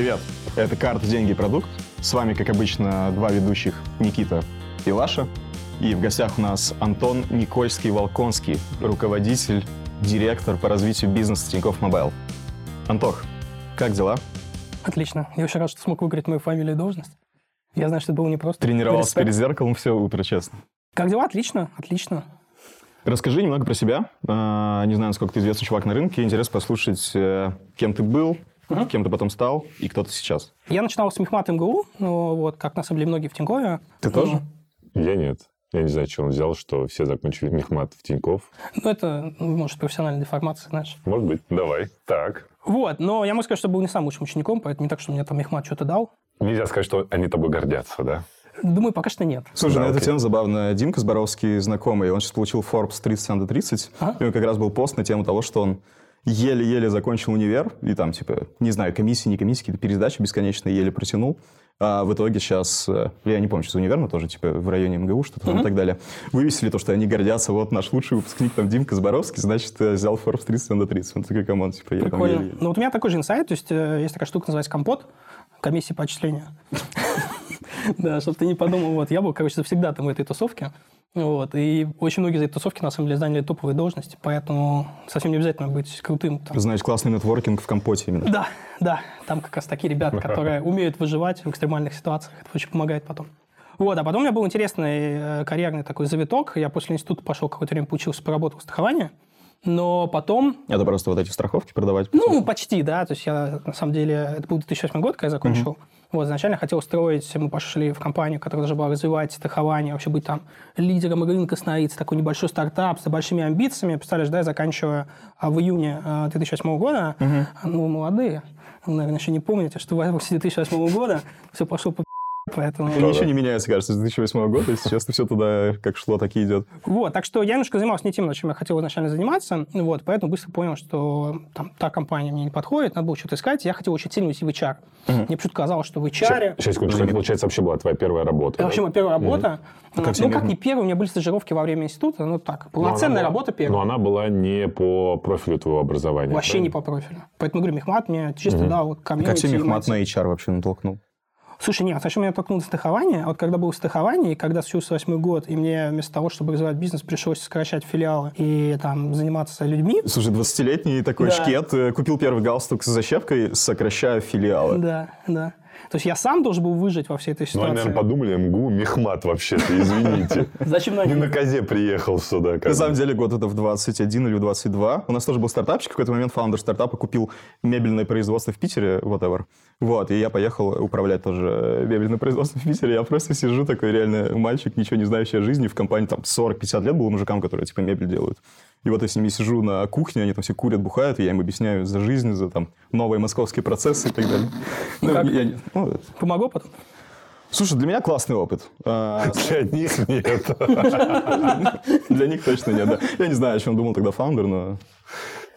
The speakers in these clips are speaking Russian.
Привет! Это «Карта, деньги, продукт». С вами, как обычно, два ведущих Никита и Лаша. И в гостях у нас Антон Никольский-Волконский, руководитель, директор по развитию бизнеса Тинькофф Мобайл. Антох, как дела? Отлично. Я очень рад, что смог выговорить мою фамилию и должность. Я знаю, что это было непросто. Тренировался Респект. перед зеркалом все утро, честно. Как дела? Отлично, отлично. Расскажи немного про себя. А, Не знаю, насколько ты известный чувак на рынке. Интересно послушать, э, кем ты был, кем ты потом стал и кто ты сейчас. Я начинал с Мехмат МГУ, ну, вот, как на самом деле многие в Тинькове. Ты тоже? Я нет. Я не знаю, что он взял, что все закончили мехмат в Тиньков. Ну, это, ну, может, профессиональная деформация, знаешь. Может быть. Давай. Так. Вот, но я могу сказать, что был не самым лучшим учеником, поэтому не так, что мне там Мехмат что-то дал. Нельзя сказать, что они тобой гордятся, да? Думаю, пока что нет. Слушай, Да, на эту окей. тему забавно. Димка Зборовский знакомый, он сейчас получил Forbes 30 under 30. Ага. И у него как раз был пост на тему того, что он еле-еле закончил универ, и там, типа, не знаю, комиссии, не комиссии, какие-то пересдачи бесконечные еле протянул. А в итоге сейчас, э, я не помню, что за универ, но тоже, типа, в районе МГУ, что-то там и так далее. Вывесили то, что они гордятся, вот наш лучший выпускник, там, Димка Зборовский, значит, э, взял Forbes 30 under 30. Он такой, come on, типа, я там Прикольно. еле-еле. Ну, вот у меня такой же инсайт, то есть э, есть такая штука, называется компот, комиссия по отчислению. Да, чтобы ты не подумал, вот, я был, короче, завсегда там в этой тусовке, вот, и очень многие из этой тусовки, на самом деле, заняли топовые должности, поэтому совсем не обязательно быть крутым. там. Знаете, классный нетворкинг в компоте именно. Да, да, там как раз такие ребята, которые умеют выживать в экстремальных ситуациях, это очень помогает потом. Вот, а потом у меня был интересный э, карьерный такой завиток. Я после института пошел какое-то время поучился, поработал в страховании. Но потом Это просто вот эти страховки продавать. ну, почти, да. То есть я, на самом деле, это был 2008 год, когда я закончил. Вот, изначально хотел строить, мы пошли в компанию, которая должна была развивать страхование, вообще быть там лидером рынка, становиться такой небольшой стартап с большими амбициями. Представляешь, да, я заканчиваю а, в июне а, 2008 года. Ну, молодые. Вы, наверное, еще не помните, что в августе 2008 года все пошло по Поэтому... И Ничего не меняется, кажется, с 2008 года. Сейчас все туда как шло, так и идет. Вот, так что я немножко занимался не тем, чем я хотел изначально заниматься, вот, поэтому быстро понял, что там, та компания мне не подходит, надо было что-то искать. Я хотел очень сильно уйти в HR. Мне почему-то казалось, что в HR... Сейчас, секундочку, это, получается, вообще была твоя первая работа. Это да? вообще моя первая работа. как ну, как не первая, у меня были стажировки во время института, ну так, она полноценная работа Но первая. она была не по профилю твоего образования. Вообще не по профилю. Поэтому, говорю, Мехмат мне чисто дал вот Как комьюнити. тебе Мехмат и на HR вообще натолкнул? Слушай, нет, сначала меня толкнуло страхование, а вот когда был в страховании, когда случился восьмой год, и мне вместо того, чтобы развивать бизнес, пришлось сокращать филиалы и там заниматься людьми, Слушай, 20-летний такой Да. шкет, э, купил первый галстук с защепкой, сокращая филиалы. Да, да. То есть я сам должен был выжить во всей этой Ну, они, ситуации. наверное, подумали, МГУ мехмат вообще-то, извините. Зачем на Не на козе приехал сюда. На самом деле, год это в 21 или в 22. У нас тоже был стартапчик. В какой-то момент фаундер стартапа купил мебельное производство в Питере, whatever. Вот, и я поехал управлять тоже мебельным производством в Питере. Я просто сижу такой реально мальчик, ничего не знающий о жизни. В компании там 40-50 лет был мужикам, которые типа мебель делают. И вот я с ними сижу на кухне, они там все курят, бухают, и я им объясняю за жизнь, за там новые московские процессы и так далее. Ну, как? я не- ну, Помогло потом? Слушай, для меня классный опыт. А, Для них нет. Для них точно нет, да. Я не знаю, о чем думал тогда фаундер, но...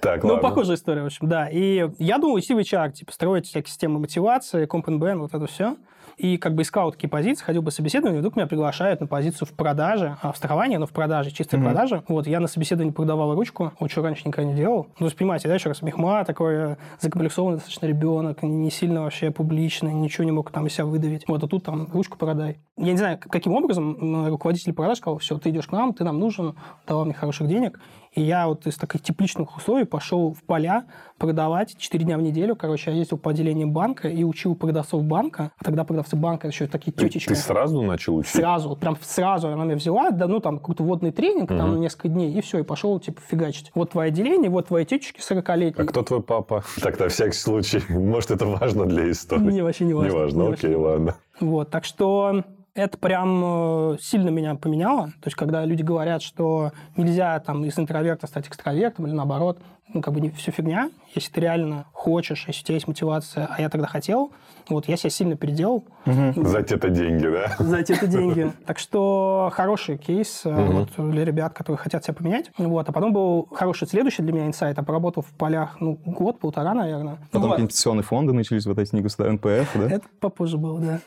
Так, Ну, похожая история, в общем, да. И я думал идти в HR, типа, строить всякие системы мотивации, комп вот это все. И как бы искал такие позиции, ходил по собеседованию, вдруг меня приглашают на позицию в продаже, а в страховании, но в продаже, чистой продаже. Вот, я на собеседовании продавал ручку, вот что раньше никогда не делал. Ну, то есть, понимаете, да, еще раз, мехма такой э, закомплексованный достаточно ребенок, не сильно вообще публичный, ничего не мог там из себя выдавить. Вот, а тут там ручку продай. Я не знаю, каким образом руководитель продаж сказал, все, ты идешь к нам, ты нам нужен, давал мне хороших денег. И я вот из таких тепличных условий пошел в поля продавать 4 дня в неделю. Короче, я ездил по отделениям банка и учил продавцов банка. А тогда продавцы банка еще такие Ты, тетечки. ты сразу начал учить? Сразу, вот прям сразу она меня взяла, да, ну, там, какой-то водный тренинг, там, на несколько дней, и все, и пошел, типа, фигачить. Вот твое отделение, вот твои тетечки 40-летние. А кто твой папа? Так, на всякий случай. Может, это важно для истории. Мне вообще не важно. Не важно, окей, ладно. Вот, так что это прям э, сильно меня поменяло. То есть, когда люди говорят, что нельзя там из интроверта стать экстравертом или наоборот, ну, как бы не все фигня. Если ты реально хочешь, если у тебя есть мотивация, а я тогда хотел, вот, я себя сильно переделал. За это деньги, да? за эти деньги. Так что хороший кейс э, вот, для ребят, которые хотят себя поменять. Вот. А потом был хороший следующий для меня инсайт. Я поработал в полях ну, год, полтора, наверное. Потом Вот. пенсионные фонды начались, вот эти негосударственные НПФ, да? Это попозже было, да.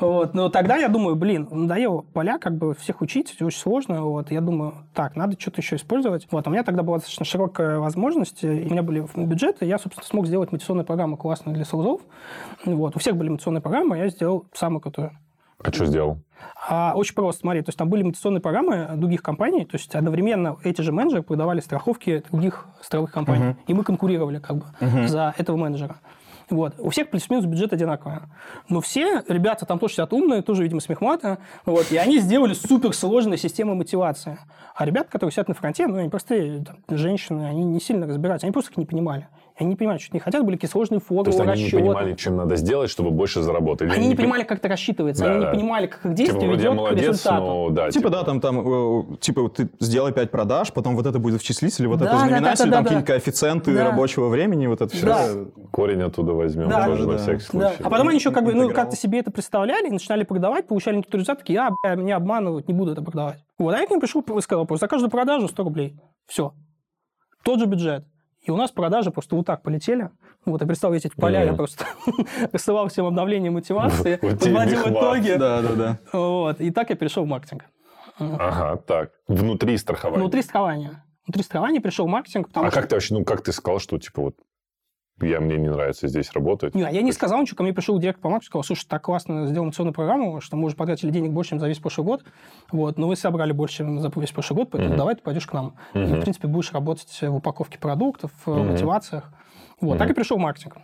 Вот. Но тогда я думаю, блин, надоело поля, как бы всех учить, очень сложно. Вот. Я думаю, так, надо что-то еще использовать. Вот. А у меня тогда была достаточно широкая возможность возможности, и у меня были бюджеты, я, собственно, смог сделать мотивационную программу классную для селзов. Вот. У всех были мотивационные программы, а я сделал самую крутую. А что сделал? А, очень просто, смотри, то есть там были мотивационные программы других компаний, то есть одновременно эти же менеджеры продавали страховки других страховых компаний, uh-huh. и мы конкурировали как бы uh-huh. за этого менеджера. Вот. У всех плюс-минус бюджет одинаковый. Но все ребята там тоже сидят умные, тоже, видимо, смехмата. Вот. И они сделали суперсложную систему мотивации. А ребята, которые сидят на фронте, ну, они простые там, женщины, они не сильно разбираются, они просто их не понимали. Они не понимали, что они хотят, были какие сложные формулы, То есть они расчеты. не понимали, чем надо сделать, чтобы больше заработать. Они не понимали, как это рассчитывается, Да, они да. не понимали, как их Типа, действие я ведет к молодец, результату. но да. Типа, да, там, там, э, типа, ты сделай 5 продаж, потом вот это будет в числителе, вот Да, это да, знаменатель, да, да, там да. какие-нибудь коэффициенты Да. рабочего времени, вот это все. Да. Корень оттуда возьмем Да. тоже Да, на да. всякий Да. случай. А потом они еще как бы, ну, как-то себе это представляли, начинали продавать, получали какие-то результаты, такие, а, бля, меня обманывают, не буду это продавать. Вот, а я к ним пришел и сказал, просто за каждую продажу 100 рублей. Все. Тот же бюджет. И у нас продажи просто вот так полетели. Вот, я представил эти поля, я Мгм. просто рассылал всем обновление мотивации, подводил итоги. Да, да, да. Вот, и так я перешел в маркетинг. Ага, так. Внутри страхования. Внутри страхования. Внутри страхования пришел в маркетинг, потому А что... как ты вообще, ну, как ты сказал, что, типа, вот, я, мне не нравится здесь работать? Не, а я не сказал ничего, ко мне пришел директор по маркетингу, сказал, слушай, так классно сделал мотивационную программу, что мы уже потратили денег больше, чем за весь прошлый год, вот, но вы собрали больше, чем за весь прошлый год, поэтому Мгм. давай ты пойдешь к нам. И, Мгм. в принципе, будешь работать в упаковке продуктов, в Мгм. мотивациях. Вот, Мгм. так и пришел в маркетинг.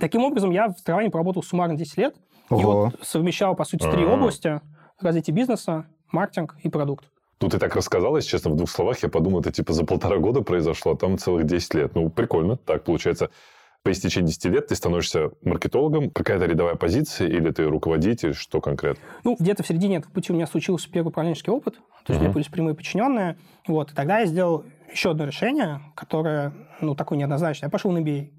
Таким образом, я в страховании проработал суммарно 10 лет, и Ого. вот совмещал, по сути, три Ага. области развития бизнеса, маркетинг и продукт. Ну, ты так рассказал, если честно, в двух словах, я подумал, это типа за полтора года произошло, а там целых 10 лет. Ну, прикольно. Так, получается, по истечении 10 лет ты становишься маркетологом, какая-то рядовая позиция, или ты руководитель, что конкретно? Ну, где-то в середине этого пути у меня случился первый управленческий опыт, то есть у меня Мгм. появились прямые подчиненные. Вот, и тогда я сделал еще одно решение, которое, ну, такое неоднозначное. Я пошел на MBA.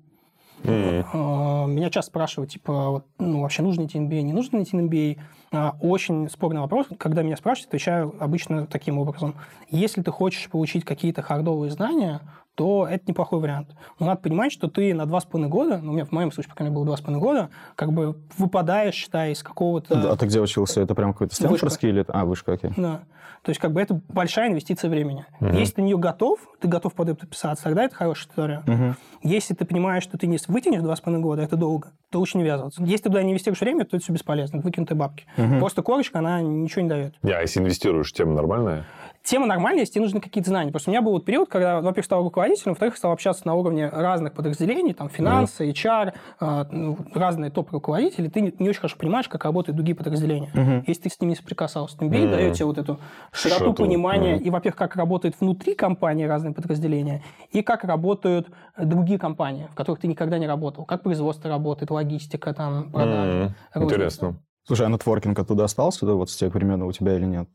М. А, Меня часто спрашивают, типа, ну, вообще нужно идти на MBA, не нужно идти на MBA. А, Очень спорный вопрос. Когда меня спрашивают, отвечаю обычно таким образом. Если ты хочешь получить какие-то хардовые знания, то это неплохой вариант. Но надо понимать, что ты на два с половиной года, ну, у меня в моем случае, по крайней мере, было два с половиной года, как бы выпадаешь, считай, из какого-то... А ты где учился? Это прям какой-то Стэнфордский или... А, вышка, окей. Да. То есть, как бы это большая инвестиция времени. Мгм. Если ты на нее готов, ты готов под это подписаться, тогда это хорошая история. Мгм. Если ты понимаешь, что ты не вытянешь два с половиной года, это долго, то лучше не ввязываться. Если ты туда не инвестируешь время, то это все бесполезно, выкинутые бабки. Мгм. Просто корочка, она ничего не дает. Не, а если инвестируешь, тема нормальная? Тема нормальная, если тебе нужны какие-то знания. Просто у меня был вот период, когда, во-первых, стал руководителем, во-верых, стал общаться на уровне разных подразделений, там, финансы, HR, а, ну, разные топ-руководители, ты не, не очень хорошо понимаешь, как работают другие подразделения. Мгм. Если ты с ними не соприкасался. MBA Мгм. дает тебе вот эту широту Широту, понимания, мгм. и, во-первых, как работают внутри компании разные подразделения, и как работают другие компании, в которых ты никогда не работал. Как производство работает, логистика, там, продажи. Розница. Интересно. Слушай, а нетворкинг оттуда остался, да, вот с тех времен у тебя или нет?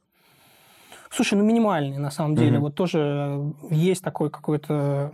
Слушай, ну минимальный на самом деле. Мгм. Вот тоже э, есть такое какое-то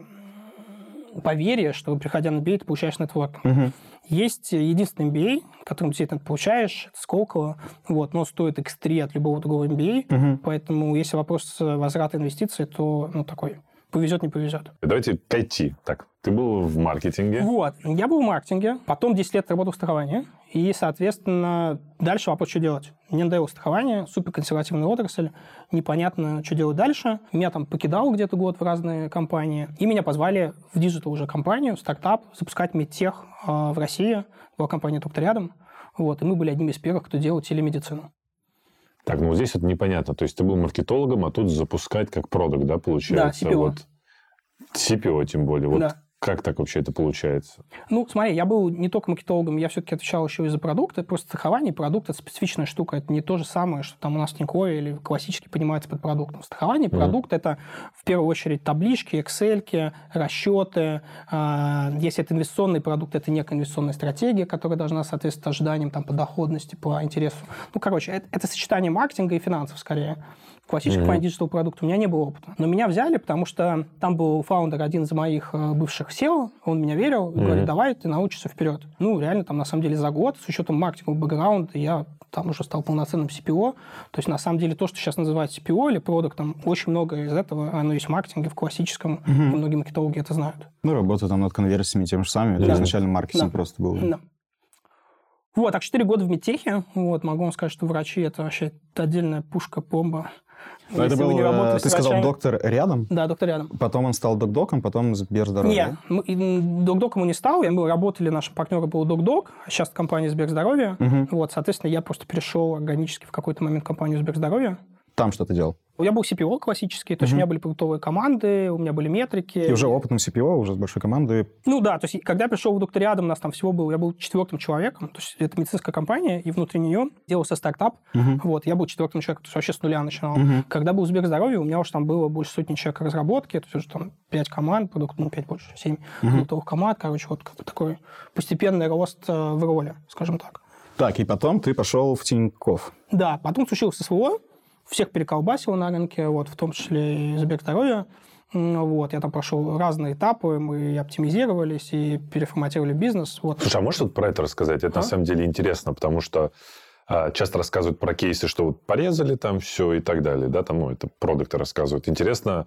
поверье, что приходя на MBA, ты получаешь нетворкинг. Мгм. Есть единственный MBA, которым ты это получаешь, это Сколково, вот, но стоит X3 от любого другого MBA, Мгм. поэтому если вопрос возврата инвестиций, то, ну, такой, повезет, не повезет. Давайте к IT. Так, ты был в маркетинге. Вот, я был в маркетинге, потом 10 лет работал в страховании, и, соответственно, дальше вопрос, что делать. Мне надоело страхование, суперконсервативная отрасль, непонятно, что делать дальше. Меня там покидал где-то год в разные компании, и меня позвали в диджитал уже компанию, стартап, запускать медтех э, в России, была компания «Доктор рядом», вот, и мы были одними из первых, кто делал телемедицину. Так, ну вот здесь это непонятно. То есть ты был маркетологом, а тут запускать как продукт, да, получается? Да, CPO. Вот. CPO тем более. Вот Да. Как так вообще это получается? Ну, смотри, я был не только маркетологом, я все-таки отвечал еще и за продукты. Просто страхование продукт – это специфичная штука. Это не то же самое, что там у нас в Тинькове или классически понимается под продуктом. Страхование Мгм. продукт – это в первую очередь таблички, Excel, расчеты. А, Если это инвестиционный продукт, это некая инвестиционная стратегия, которая должна соответствовать ожиданиям там, по доходности, по интересу. Ну, короче, это, это сочетание маркетинга и финансов скорее. Мгм. плане диджитал продукта у меня не было опыта. Но меня взяли, потому что там был фаундер, один из моих э, бывших CEO, он меня верил, и Мгм. говорит, давай, ты научишься вперед. Ну, реально, там, на самом деле, за год, с учетом маркетингового бэкграунда, я там уже стал полноценным CPO. То есть, на самом деле, то, что сейчас называют CPO или продуктом, очень много из этого, оно есть в маркетинге, в классическом, и многие маркетологи это знают. Ну, работа там над конверсиями тем же самыми. Это Да. изначально маркетинг Да. просто был. Да. Вот, так 4 года в медтехе. Вот, могу вам сказать, что врачи это вообще отдельная пушка-бомба. Но это Если вы был, не э, ты сказал, врачами- доктор рядом, Да, доктор рядом. потом он стал док-доком, потом Сберздоровье. Нет, док-доком он не стал. Я был, работали, нашим партнером был док-док, а сейчас компания Сберздоровье. Мгм. Вот, соответственно, я просто перешел органически в какой-то момент в компанию Сберздоровье. Там что ты делал? Я был CPO классический, то есть у Мгм. меня были продуктовые команды, у меня были метрики. И уже опытным CPO, уже с большой командой. Ну да, то есть когда я пришел в докториадом, у нас там всего был, я был четвертым человеком, то есть это медицинская компания, и внутри нее делался стартап, Мгм. вот, я был четвертым человеком, то есть вообще с нуля начинал. Мгм. Когда был Сберздоровье, у меня уже там было больше сотни человек разработки, то есть уже там пять команд, продукт, ну, пять больше, семь продуктовых команд, короче, вот такой постепенный рост э, в роли, скажем так. Так, и потом ты пошел в Тиньков. Да, потом случилось СВО, всех переколбасило на рынке, вот, в том числе и Сберздоровье. М, Вот, я там прошел разные этапы, мы оптимизировались, и переформатировали бизнес. Вот. Слушай, а можешь что-то про это рассказать? Это А? на самом деле интересно, потому что а, часто рассказывают про кейсы, что вот порезали там все и так далее, да, там, ну, это продукты рассказывают. Интересно,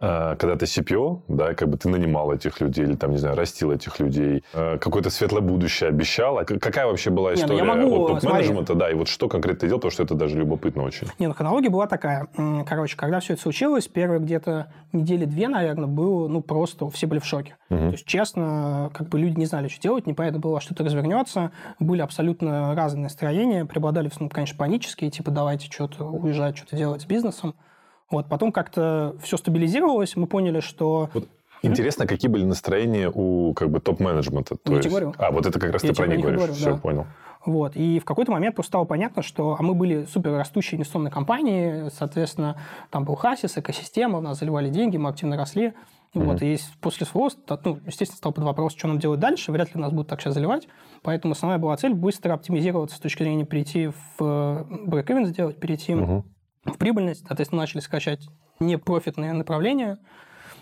когда ты CPO, да, как бы ты нанимал этих людей или там, не знаю, растил этих людей, а, какое-то светлое будущее обещал. А какая вообще была Не, ну история я могу, от топ-менеджмента, да, и вот что конкретно ты делал, потому что это даже любопытно очень. Не, ну хронология была такая. Короче, когда все это случилось, первые где-то недели две, наверное, было, ну, просто все были в шоке. То есть, честно, как бы люди не знали, что делать, непонятно было, что это развернется. Были абсолютно разные настроения, преобладали, ну, конечно, панические, типа, давайте что-то уезжать, что-то делать с бизнесом. Вот, потом как-то все стабилизировалось, мы поняли, что... Вот Интересно, какие были настроения у как бы топ-менеджмента? То Я есть- говорю. А, вот это как раз Я ты про них говоришь. говорю, Все, да. понял. Вот. И в какой-то момент просто стало понятно, что а мы были супер растущей инвестиционной компанией, соответственно, там был Хасис, экосистема, у нас заливали деньги, мы активно росли. Вот, и после своего, ну, естественно, стал под вопрос, что нам делать дальше. Вряд ли нас будут так сейчас заливать. Поэтому основная была цель быстро оптимизироваться с точки зрения перейти в брейк сделать, перейти Мгм. В прибыльность. Соответственно, начали скачать непрофитные направления.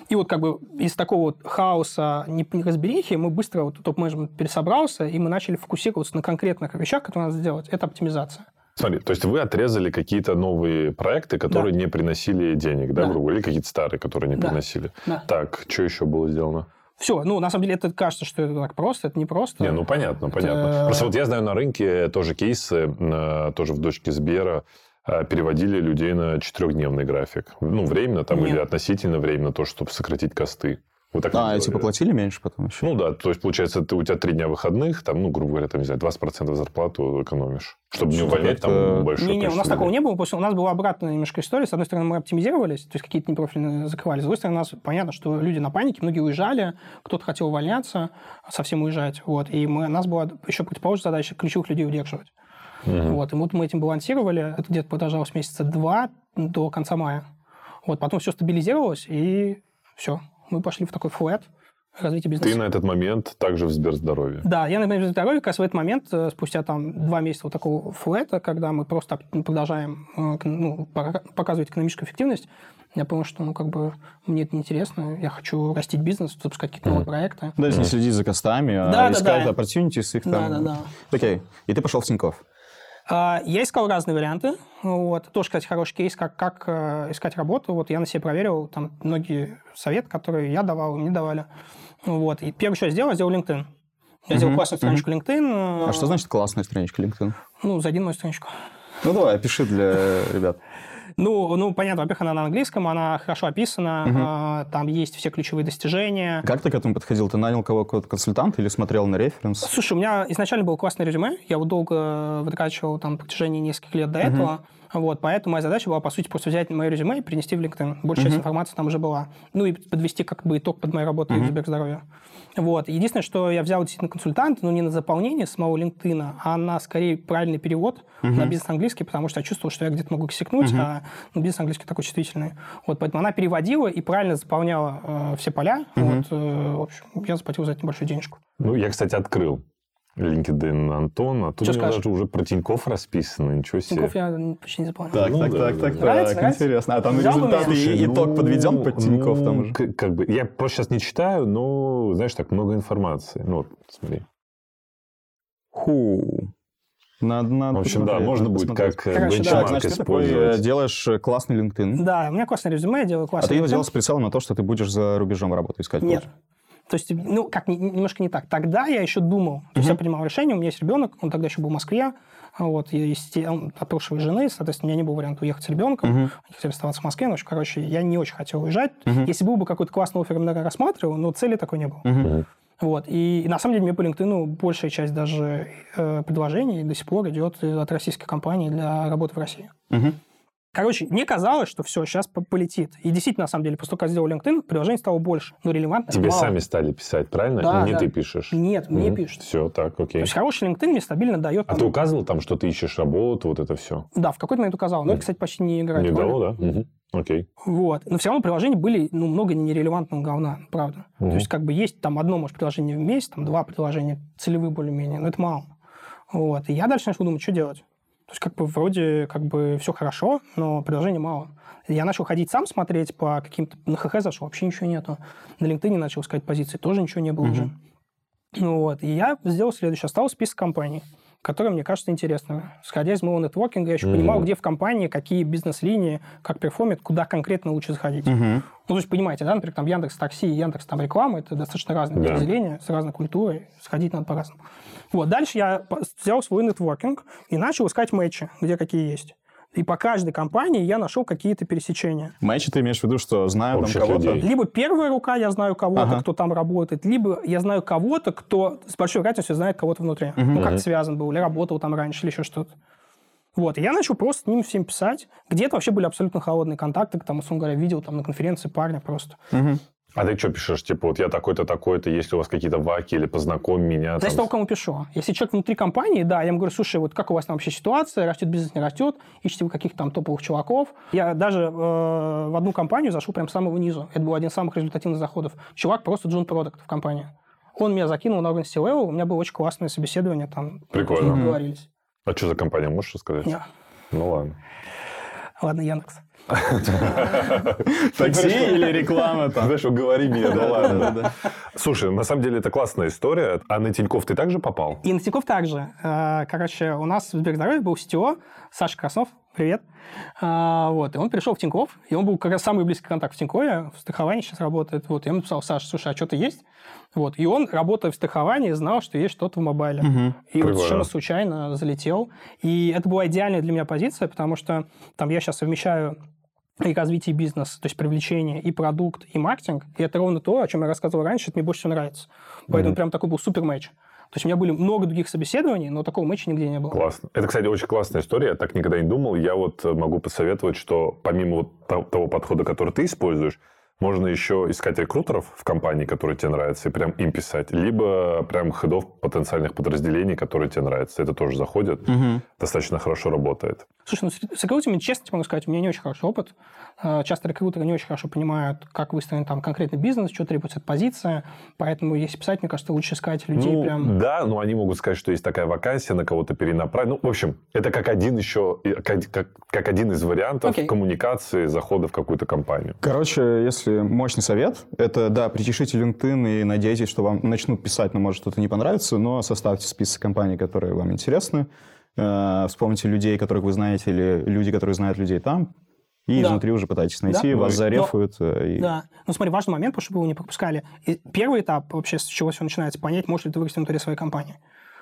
И вот как бы из такого вот хаоса не- неразберихи мы быстро, вот топ-менеджмент пересобрался, и мы начали фокусироваться на конкретных вещах, которые надо сделать. Это оптимизация. Смотри, то есть вы отрезали какие-то новые проекты, которые не приносили денег, да, Да. грубо говоря, или какие-то старые, которые не Да. приносили. Да. Так, что еще было сделано? Все, ну, на самом деле, это кажется, что это так просто, это не просто. Не, ну понятно, понятно. Это- Просто вот я знаю на рынке тоже кейсы, э, тоже в дочке Сбера, переводили людей на четырехдневный график. Ну, временно там Нет. или относительно временно, то, чтобы сократить косты. Вы так А, не и типа делали? платили меньше потом еще? Ну да, то есть, получается, ты, у тебя три дня выходных, там, ну, грубо говоря, там, не знаю, 20% зарплату экономишь. Чтобы не увольнять там большое Не-не, у нас такого не было. После, у нас была обратная немножко история. С одной стороны, мы оптимизировались, то есть какие-то непрофильные закрывали. С другой стороны, у нас понятно, что люди на панике, многие уезжали, кто-то хотел увольняться, совсем уезжать. Вот. И мы, у нас была еще противоположная задача ключевых людей удерживать. Мгм. Вот. И вот мы этим балансировали. Это где-то продолжалось месяца два до конца мая. Вот. Потом все стабилизировалось, и все. Мы пошли в такой флэт развития бизнеса. Ты на этот момент также в Сберздоровье. Да, я, например, здоровье как раз в этот момент, э, спустя там два месяца вот такого флета, когда мы просто продолжаем э, ну, показывать экономическую эффективность, я понял, что ну, как бы, мне это неинтересно, я хочу растить бизнес, запускать какие-то новые проекты. Да, не следить за костами, а Да, да, искать да. opportunities их Да, там. да, да. Окей. И ты пошел в Тинькофф. А, Я искал разные варианты. Вот. Тоже, кстати, хороший кейс, как, как э, искать работу. Вот я на себе проверил там многие советы, которые я давал, мне давали. Вот. И первое, что я сделал, я сделал LinkedIn. Я сделал классную страничку LinkedIn. А что значит классная страничка LinkedIn? Ну, зайди на мою страничку. Ну, давай, опиши для ребят. Ну, ну, понятно, во-первых, она на английском, она хорошо описана, а, там есть все ключевые достижения. Как ты к этому подходил? Ты нанял кого-то консультанта или смотрел на референс? Слушай, у меня изначально было классное резюме, я его долго вытрачивал там, на протяжении нескольких лет до этого, вот, поэтому моя задача была, по сути, просто взять мое резюме и принести в LinkedIn. Большая часть информации там уже была. Ну, и подвести как бы итог под моей работой в Сберздоровье. Вот. Единственное, что я взял действительно консультанта, но не на заполнение самого LinkedIn, а на, скорее, правильный перевод на бизнес-английский, потому что я чувствовал, что я где-то могу косякнуть, а ну, бизнес-английский такой чувствительный. Вот, поэтому она переводила и правильно заполняла э, все поля. Вот, э, в общем, я заплатил за это небольшую денежку. Ну, я, кстати, открыл LinkedIn Антона. Тут Что у него скажешь? даже уже про Тинькофф расписано. Ничего себе. Тинькофф я почти не заполнял. Так, Ну так, да, так, да, так, да. так, Нравится, нравится? интересно. А там Взял бы результаты меня? и итог ну, подведен под Тинькофф там ну, уже. к- Как бы, я просто сейчас не читаю, но, знаешь, так много информации. Ну, вот, смотри. Ху. Надо, надо В общем, да, посмотреть, можно надо будет посмотреть. как э, Короче, да, Так, бенчмарк значит, ты такой э, использовать. делаешь э, классный LinkedIn. Да, у меня классное резюме, я делаю А классный ты его делал с прицелом на то, что ты будешь за рубежом работу искать? Нет. То есть, ну, как немножко не так. Тогда я еще думал, то есть я принимал решение, у меня есть ребенок, он тогда еще был в Москве, вот, я, он от прошлой жены, соответственно, у меня не был вариант уехать с ребенком, uh-huh. хотели оставаться в Москве, но, короче, я не очень хотел уезжать. Uh-huh. Если был бы какой-то классный офер, я, наверное, рассматривал, но цели такой не было. Uh-huh. Вот. И, и на самом деле мне по LinkedIn большая часть даже э, предложений до сих пор идет от российской компании для работы в России. Uh-huh. Короче, мне казалось, что все, сейчас полетит. И действительно, на самом деле, после того, как сделал LinkedIn, приложений стало больше. Но релевантно Тебе мало. сами стали писать, правильно? Да, не да. ты пишешь? Нет, мне mm-hmm. пишут. Все, так, окей. То есть хороший LinkedIn мне стабильно дает... А ты указывал там, что ты ищешь работу, вот это все? Да, в какой-то момент указал. Но mm-hmm. это, кстати, почти не играет Не дало, да? Угу. Окей. Вот. Но все равно приложений были ну, много нерелевантного говна, правда. Угу. То есть как бы есть там одно, может, приложение в месяц, там два приложения целевые более-менее, но это мало. Вот. И я дальше начал думать, что делать. То есть как бы вроде как бы все хорошо, но предложений мало. Я начал ходить сам смотреть по каким-то... На ХХ зашел, вообще ничего нету. На LinkedIn начал искать позиции, тоже ничего не было mm-hmm. уже. Ну вот. И я сделал следующее. Остался список компаний, которые мне кажутся интересными. Сходя из моего нетворкинга, я еще mm-hmm. понимал, где в компании, какие бизнес-линии, как перформят, куда конкретно лучше заходить. Mm-hmm. Ну, то есть, понимаете, да, например, там Яндекс Такси и Яндекс там реклама, это достаточно разные yeah. подразделения с разной культурой, сходить надо по-разному. Вот, дальше я взял свой нетворкинг и начал искать матчи, где какие есть. И по каждой компании я нашел какие-то пересечения. Матчи ты имеешь в виду, что знаю Общих там кого-то? Людей. Либо первая рука, я знаю кого-то, ага. кто там работает, либо я знаю кого-то, кто с большой вероятностью знает кого-то внутри. Угу. Ну, как связан был, или работал там раньше, или еще что-то. Вот, и я начал просто с ним всем писать. Где-то вообще были абсолютно холодные контакты, там, условно говоря, видел там на конференции парня просто. Угу. А ты что пишешь? Типа, вот я такой-то, такой-то, есть у вас какие-то ваки или познакомь меня? Зависит от того, кому пишу. Если человек внутри компании, да, я ему говорю, слушай, вот как у вас там вообще ситуация, растет бизнес, не растет, ищите вы каких-то там топовых чуваков. Я даже э, в одну компанию зашел прям с самого низу. Это был один из самых результативных заходов. Чувак просто джун продукт в компании. Он меня закинул на уровень C-level, у меня было очень классное собеседование, там Прикольно. договорились. А что за компания, можешь рассказать? Нет. Ну ладно. Ладно, Яндекс. Такси или реклама там? Знаешь, уговори меня, да ладно. Слушай, на самом деле это классная история. А на Тинькофф ты также попал? И на Тинькофф также. Э, короче, у нас в Сберздоровье был СТО, Саша Краснов, привет. А, вот, и он пришел в Тинькофф, и он был как раз самый близкий контакт в Тинькове, в страховании сейчас работает. Вот, я ему написал, Саша, слушай, а что-то есть? Вот, и он, работая в страховании, знал, что есть что-то в мобайле. Угу. И Прикольно. вот совершенно случайно залетел. И это была идеальная для меня позиция, потому что там я сейчас совмещаю и развитие бизнеса, то есть привлечение и продукт, и маркетинг. И это ровно то, о чем я рассказывал раньше, это мне больше всего нравится. Поэтому mm-hmm. прям такой был супер матч. То есть у меня были много других собеседований, но такого матча нигде не было. Классно. Это, кстати, очень классная история. Я так никогда не думал. Я вот могу посоветовать, что помимо вот того подхода, который ты используешь, можно еще искать рекрутеров в компании, которые тебе нравятся, и прям им писать. Либо прям хедов потенциальных подразделений, которые тебе нравятся. Это тоже заходит. Угу. Достаточно хорошо работает. Слушай, ну с рекрутерами, честно тебе могу сказать, у меня не очень хороший опыт. А, часто рекрутеры не очень хорошо понимают, как выстроен там конкретный бизнес, что требуется от позиции. Поэтому, если писать, мне кажется, лучше искать людей ну, прям... Да, но они могут сказать, что есть такая вакансия, на кого-то перенаправить. Ну, в общем, это как один еще, как, как, как один из вариантов okay. коммуникации захода в какую-то компанию. Короче, если мощный совет. Это, да, причешите LinkedIn и надейтесь, что вам начнут писать, но может что-то не понравится, но составьте список компаний, которые вам интересны. Э, вспомните людей, которых вы знаете, или люди, которые знают людей там. И да. изнутри уже пытайтесь найти, да. вас зарефуют. Но, э, и... Да. Ну, смотри, важный момент, чтобы вы не пропускали. И первый этап вообще, с чего все начинается, понять, можешь ли ты вырасти внутри своей компании.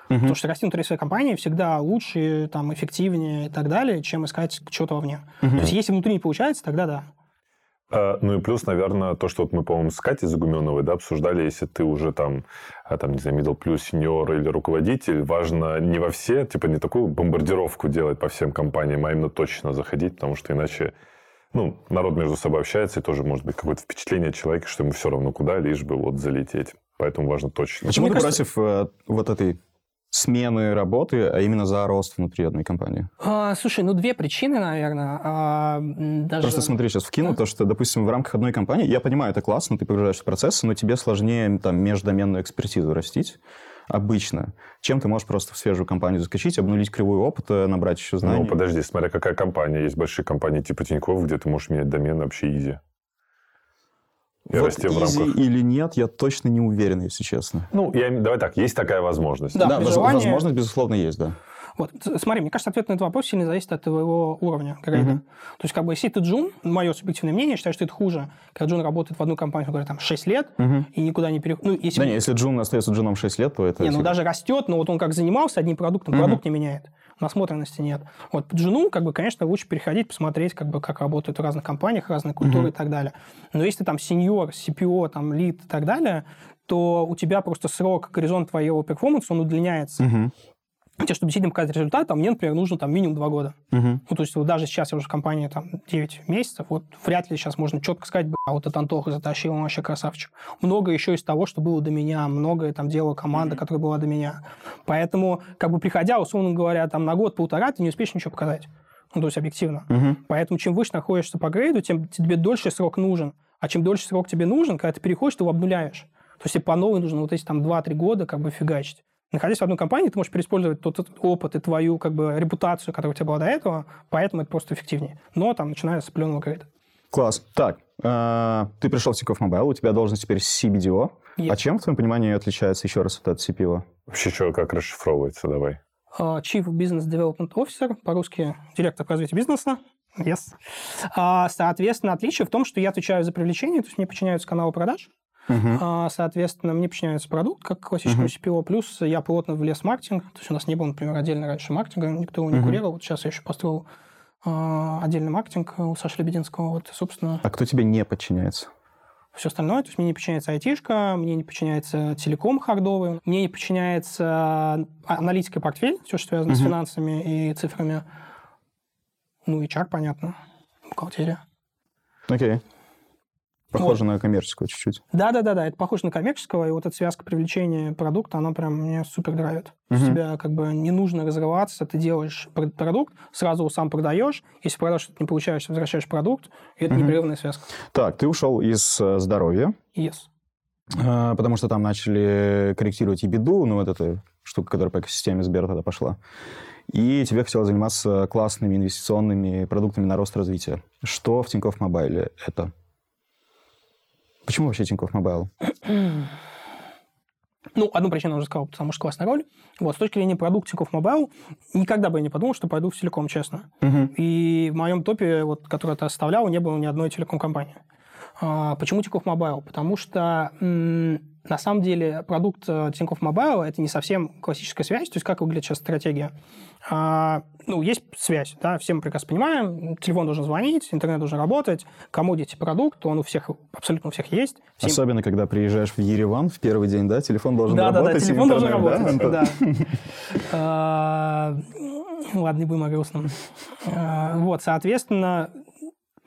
Угу. Потому что расти внутри своей компании всегда лучше, там, эффективнее и так далее, чем искать что-то вовне. Угу. То есть, если внутри не получается, тогда да. А, ну и плюс, наверное, то, что вот мы, по-моему, с Катей Загуменовой да, обсуждали, если ты уже там, а, там, не знаю, middle plus, сеньор или руководитель, важно не во все, типа не такую бомбардировку делать по всем компаниям, а именно точно заходить, потому что иначе ну, народ между собой общается, и тоже может быть какое-то впечатление человека, что ему все равно куда, лишь бы вот залететь. Поэтому важно точно. Почему Мне ты кажется... против э, вот этой смены работы, а именно за рост внутри одной компании? А, слушай, ну две причины, наверное. А, даже... Просто смотри, сейчас вкину да? то, что, допустим, в рамках одной компании, я понимаю, это классно, ты погружаешься в процессы, но тебе сложнее там междоменную экспертизу растить обычно, чем ты можешь просто в свежую компанию заскочить, обнулить кривой опыт, набрать еще знаний. Ну, подожди, смотря какая компания. Есть большие компании типа Тинькофф, где ты можешь менять домен вообще изи. И вот расти в рамках... или нет, я точно не уверен, если честно. Ну, я, давай так, есть такая возможность. Да, да возможность, безусловно, есть, да. Вот, смотри, мне кажется, ответ на этот вопрос сильно зависит от твоего уровня грейда. Мгм. То есть, как бы, если ты джун, мое субъективное мнение, считаю, что это хуже, когда джун работает в одну компанию, например, там, 6 лет, Мгм. и никуда не переходит. Ну, если Да не, если Джун остается Джуном 6 лет, то это... не, ну даже растет, но вот он как занимался одним продуктом, Мгм. продукт не меняет. Насмотренности нет. Вот джуну, как бы, конечно, лучше переходить, посмотреть, как бы, как работают в разных компаниях, разные культуры Мгм. и так далее. Но если ты там сеньор, CPO, там, лид и так далее, то у тебя просто срок, горизонт твоего перформанса, он удлиняется. Мгм. Тебе, чтобы действительно показать результат, а мне, например, нужно там минимум два года. Мгм. Ну, то есть вот даже сейчас я уже в компании там 9 месяцев, вот вряд ли сейчас можно четко сказать, «Бля, а вот этот Антоха затащил, он вообще красавчик. Много еще из того, что было до меня, многое там делала команда, которая была до меня. Поэтому, как бы приходя, условно говоря, там на год-полтора, ты не успеешь ничего показать. Ну, то есть объективно. Мгм. Поэтому чем выше находишься по грейду, тем тебе дольше срок нужен. А чем дольше срок тебе нужен, когда ты переходишь, ты его обнуляешь. То есть тебе по новой нужно вот эти там 2-3 года как бы фигачить. Находясь в одной компании, ты можешь переиспользовать тот опыт и твою как бы репутацию, которая у тебя была до этого, поэтому это просто эффективнее. Но там, начиная с пленного грейда. Класс. Так, э, ты пришел в Тинькофф Мобайл, у тебя должность теперь CBDO. А Есть. чем, в твоем понимании, отличается еще раз от CPO? Вообще, что, как расшифровывается, давай. А, Chief Business Development Officer, по-русски директор по развитию бизнеса. Yes. А, Соответственно, отличие в том, что я отвечаю за привлечение, то есть мне подчиняются каналы продаж. А, Соответственно, мне подчиняется продукт, как классическому Мгм. CPO, плюс я плотно влез в маркетинг. То есть у нас не было, например, отдельно раньше маркетинга, никто его не Мгм. курировал. Вот сейчас я еще построил а, отдельный маркетинг у Саши Лебединского. Вот, собственно, А кто тебе не подчиняется? все остальное. То есть мне не подчиняется айтишка, мне не подчиняется телеком хардовый, мне не подчиняется аналитика и портфель, все, что связано с Мгм. финансами и цифрами. Ну, HR, понятно, бухгалтерия. Окей. Похоже на коммерческую чуть-чуть. Да-да-да, это похоже на коммерческого, и вот эта связка привлечения продукта, она прям мне супер есть Мгм. Тебя как бы не нужно разрываться, ты делаешь пр- продукт, сразу сам продаешь, если продашь что-то не получаешь, возвращаешь продукт, и это Мгм. непрерывная связка. Так, ты ушел из э, здоровья, Yes. э, потому что там начали корректировать и беду, ну, вот эта штука, которая по экосистеме Сбера тогда пошла. И тебе хотелось заниматься классными инвестиционными продуктами на рост развития. Что в Тинькофф Мобайле это? Почему вообще Тинькофф Мобайл? Ну, одну причину я уже сказал, потому что классная роль. Вот, с точки зрения продукта Тинькофф Мобайл, никогда бы я не подумал, что пойду в телеком, честно. И в моем топе, вот, который ты оставлял, не было ни одной телеком-компании. А, почему Тинькофф Мобайл? Потому что м, на самом деле продукт э, Тинькофф Мобайл это не совсем классическая связь, то есть как выглядит сейчас стратегия. А, ну, есть связь, да, все мы прекрасно понимаем, телефон должен звонить, интернет должен работать, commodity продукт, он у всех, абсолютно у всех есть. Все Особенно, когда приезжаешь в Ереван в первый день, да, телефон должен да, да, да, работать. и телефон должен работать. Да. А, Ладно, не будем о грустном. А, Вот, соответственно,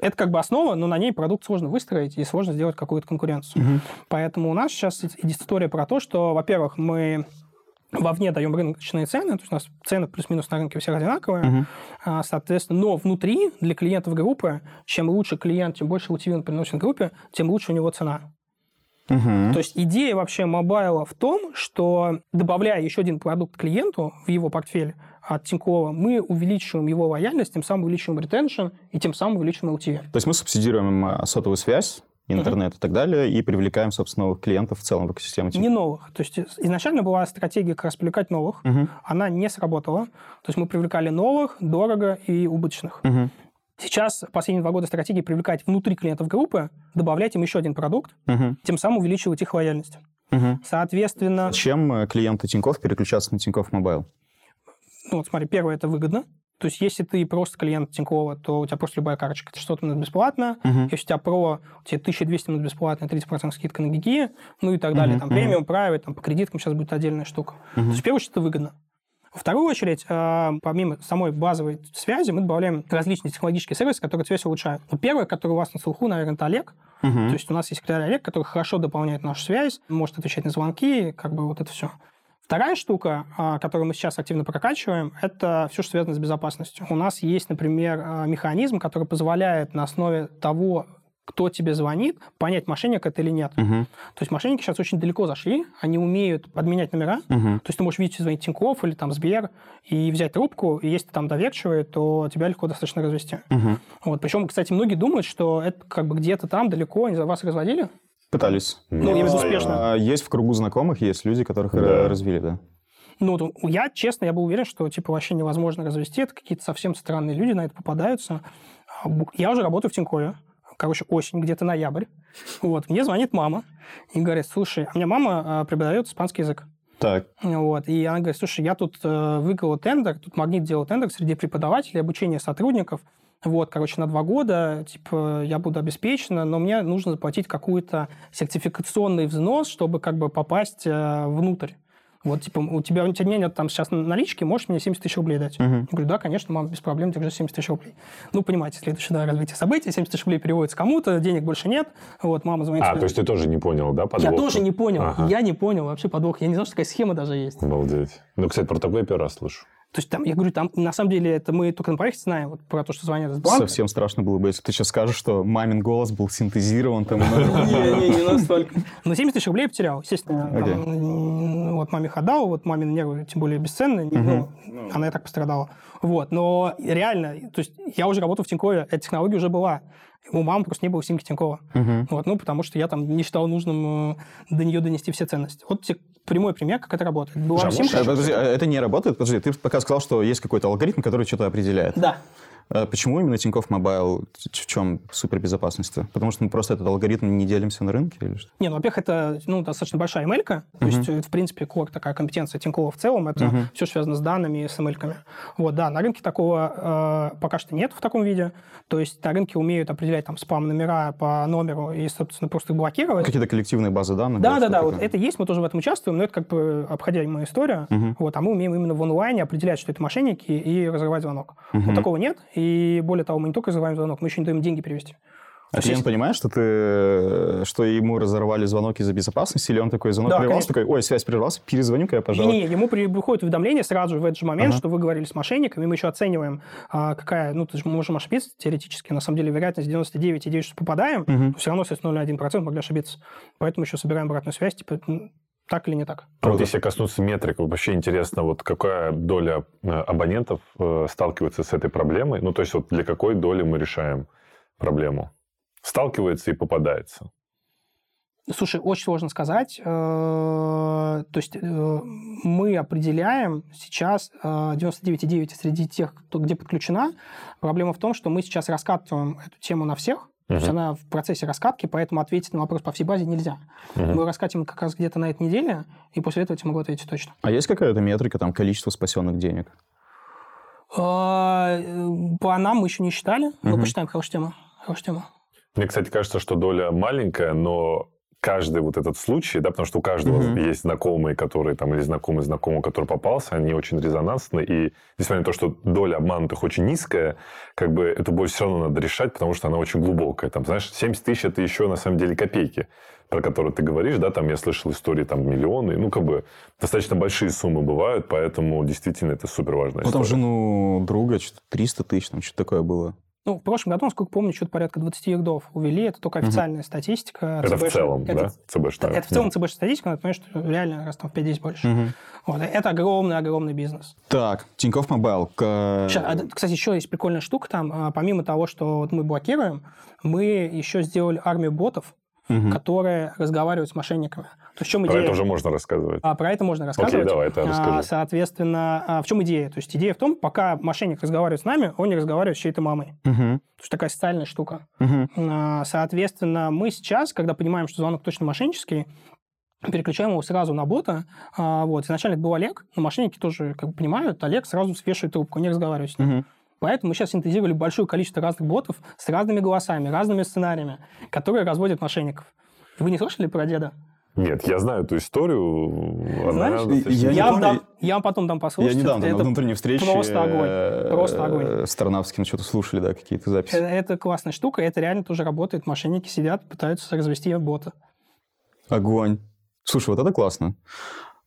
это как бы основа, но на ней продукт сложно выстроить и сложно сделать какую-то конкуренцию. Мгм. Поэтому у нас сейчас история про то, что, во-первых, мы вовне даем рыночные цены, то есть у нас цены плюс-минус на рынке у всех одинаковые, а, соответственно, но внутри для клиентов группы, чем лучше клиент, чем больше LTV он приносит группе, тем лучше у него цена. Мгм. То есть идея вообще мобайла в том, что добавляя еще один продукт клиенту в его портфель от Тинькова, мы увеличиваем его лояльность, тем самым увеличиваем ретеншн и тем самым увеличиваем LTV. То есть мы субсидируем э, сотовую связь, интернет и так далее, и привлекаем, собственно, новых клиентов в целом в экосистему. Не новых. То есть изначально была стратегия как раз привлекать новых. Мгм. Она не сработала. То есть мы привлекали новых, дорого и убыточных. Мгм. Сейчас последние два года стратегия привлекать внутри клиентов группы, добавлять им еще один продукт, Мгм. тем самым увеличивать их лояльность. Мгм. Соответственно, Зачем э, клиенты Тинькофф переключаться на Тинькофф Мобайл? Ну вот смотри, первое, это выгодно. То есть, если ты просто клиент Тинькова, то у тебя просто любая карточка, это что-то минут бесплатно. Мгм. Если у тебя про, у тебя 1200 минут бесплатно, 30% скидка на гиги, ну и так далее. Мгм, Там премиум, private, там по кредиткам сейчас будет отдельная штука. То есть, в первую очередь, это выгодно. Во вторую очередь, э, помимо самой базовой связи, мы добавляем различные технологические сервисы, которые связь улучшают. Ну, первое, которое у вас на слуху, наверное, это Олег. Мгм. То есть у нас есть секретарь Олег, который хорошо дополняет нашу связь, может отвечать на звонки, как бы вот это все. Вторая штука, а, которую мы сейчас активно прокачиваем, это все, что связано с безопасностью. У нас есть, например, а, механизм, который позволяет на основе того, кто тебе звонит, понять, мошенник это или нет. Мгм. То есть мошенники сейчас очень далеко зашли, они умеют подменять номера, Мгм. то есть ты можешь видеть, звонить Тинькофф или там Сбер, и взять трубку, и если ты там доверчивый, то тебя легко достаточно развести. Мгм. Вот. Причем, кстати, многие думают, что это как бы где-то там далеко, они за вас Пытались. Ну, я имею Постоянно. успешно. Есть в кругу знакомых, есть люди, которых Да. э, развили, да. Ну, я, честно, я был уверен, что, типа, вообще невозможно развести. Это какие-то совсем странные люди на это попадаются. А, Я уже работаю в Тинькове. Короче, осень, где-то ноябрь. Вот. Мне звонит мама и говорит, слушай, у меня мама а, преподает испанский язык. Так, Вот. И она говорит, слушай, я тут э, выиграла тендер, тут Магнит делал тендер среди преподавателей, обучения сотрудников. Вот, короче, на два года, типа, я буду обеспечена, но мне нужно заплатить какой-то сертификационный взнос, чтобы как бы попасть э, внутрь. Вот, типа, у тебя, у тебя нет там сейчас налички, можешь мне 70 тысяч рублей дать? Мгм. Я говорю, да, конечно, мам, без проблем, держи 70 тысяч рублей. Ну, понимаете, следующее да, развитие событий, 70 тысяч рублей переводится кому-то, денег больше нет, вот, мама звонит. А, сказать, то есть ты тоже не понял, да, я подвоха? тоже не понял, Ага. я не понял вообще подвох, я не знал, что такая схема даже есть. Обалдеть. Ну, кстати, про такое я первый раз слышу. То есть там, я говорю, там на самом деле это мы только на проекте знаем, вот про то, что звонят из банка. совсем страшно было бы, если ты сейчас скажешь, что мамин голос был синтезирован там. Не, не, не настолько. Но 70 тысяч рублей потерял, естественно. вот маме их отдал, вот мамины нервы, тем более бесценные, она и так пострадала. Вот, но реально, то есть я уже работал в Тинькове, эта технология уже была. У мамы просто не было симки Тинькова. Мгм. Вот, ну, потому что я там не считал нужным э, до нее донести все ценности. Вот тебе прямой пример, как это работает. Была а симка- Э, Подожди, а это не работает? Подожди, ты пока сказал, что есть какой-то алгоритм, который что-то определяет. Да. А Почему именно Тинькофф Мобайл? В чем супербезопасность? Потому что мы просто этот алгоритм не делимся на рынке или что? Не, ну, во-первых, это ну, достаточно большая ML, то есть, в принципе, core такая компетенция Тинькова в целом, это все связано с данными и с ML. -ками. Вот, да, на рынке такого э, пока что нет в таком виде, то есть на рынке умеют определять там спам-номера по номеру и, собственно, просто их блокировать. Какие-то коллективные базы данных? Да, да, да, вот это есть, мы тоже в этом участвуем, но это как бы обходяемая история. Вот, а мы умеем именно в онлайне определять, что это мошенники, и разрывать звонок. Вот такого нет. И более того, мы не только разрываем звонок, мы еще не даем деньги перевести. А клиент понимает, что ты, что ему разорвали звонок из-за безопасности, или он такой звонок Да, прервался, конечно. такой, ой, связь прервался, перезвоню-ка я, пожалуй. Не-не, ему при- приходит уведомление сразу же в этот же момент, что вы говорили с мошенниками, мы еще оцениваем, а, какая, ну, то есть мы можем ошибиться теоретически, на самом деле вероятность 99,9, что попадаем, но все равно, соответственно, 0,1% могли ошибиться. Поэтому еще собираем обратную связь, типа, так или не так. А вот если коснуться метрик, вообще интересно, вот какая доля э, абонентов э, сталкивается с этой проблемой? Ну, то есть вот для какой доли мы решаем проблему? Сталкивается и попадается. Слушай, очень сложно сказать. Э, То есть мы определяем сейчас э, 99,9 среди тех, кто где подключена. Проблема в том, что мы сейчас раскатываем эту тему на всех. То есть она в процессе раскатки, поэтому ответить на вопрос по всей базе нельзя. Мгм. Мы раскатим как раз где-то на этой неделе, и после этого я могу ответить точно. А есть какая-то метрика, там, количество спасенных денег? А, э, По нам мы еще не считали, но Мгм. посчитаем. Хорошая тема. Хорошая тема. Мне, кстати, кажется, что доля маленькая, но каждый вот этот случай, да, потому что у каждого Мгм. есть знакомые, которые там, или знакомый знакомого, который попался, они очень резонансны, и несмотря на то, что доля обманутых очень низкая, как бы эту боль все равно надо решать, потому что она очень глубокая. Там, знаешь, 70 тысяч – это еще, на самом деле, копейки, про которые ты говоришь, да, там я слышал истории, там, миллионы, ну, как бы достаточно большие суммы бывают, поэтому действительно это супер важная Ну, там история. жену друга что-то 300 тысяч, там что-то такое было. Ну, в прошлом году, насколько помню, что-то порядка 20 ярдов увели. Это только официальная статистика. Это в целом, Это- да, ЦБшная? Это в целом ЦБ статистика, надо понимать, что реально раз там в 5-10 больше. Мгм. Вот, это огромный-огромный бизнес. Так, Тинькофф Мобайл. к- Ща, а, кстати, еще есть прикольная штука там. А, Помимо того, что вот мы блокируем, мы еще сделали армию ботов, Мгм. которые разговаривают с мошенниками. То есть в чем Про идея? это уже можно рассказывать. А, про это можно рассказывать. Окей, давай, это А, расскажи. Соответственно, а, в чем идея? То есть идея в том, пока мошенник разговаривает с нами, он не разговаривает с чьей-то мамой. Мгм. То есть такая социальная штука. Мгм. А, Соответственно, мы сейчас, когда понимаем, что звонок точно мошеннический, переключаем его сразу на бота. А, Вот. Изначально это был Олег, но мошенники тоже как бы понимают, Олег сразу свешивает трубку, не разговаривает с ним. Мгм. Поэтому мы сейчас синтезировали большое количество разных ботов с разными голосами, разными сценариями, которые разводят мошенников. Вы не слышали про деда? Нет, я знаю эту историю. Она Знаешь, достаточно- я Я, вам, дам, я вам потом дам послушать. Я недавно это, на внутренней встрече просто огонь. э, Просто огонь. с Тарнавским что-то слушали, да, какие-то записи. это, это классная штука, это реально тоже работает. Мошенники сидят, пытаются развести бота. Огонь. Слушай, вот это классно.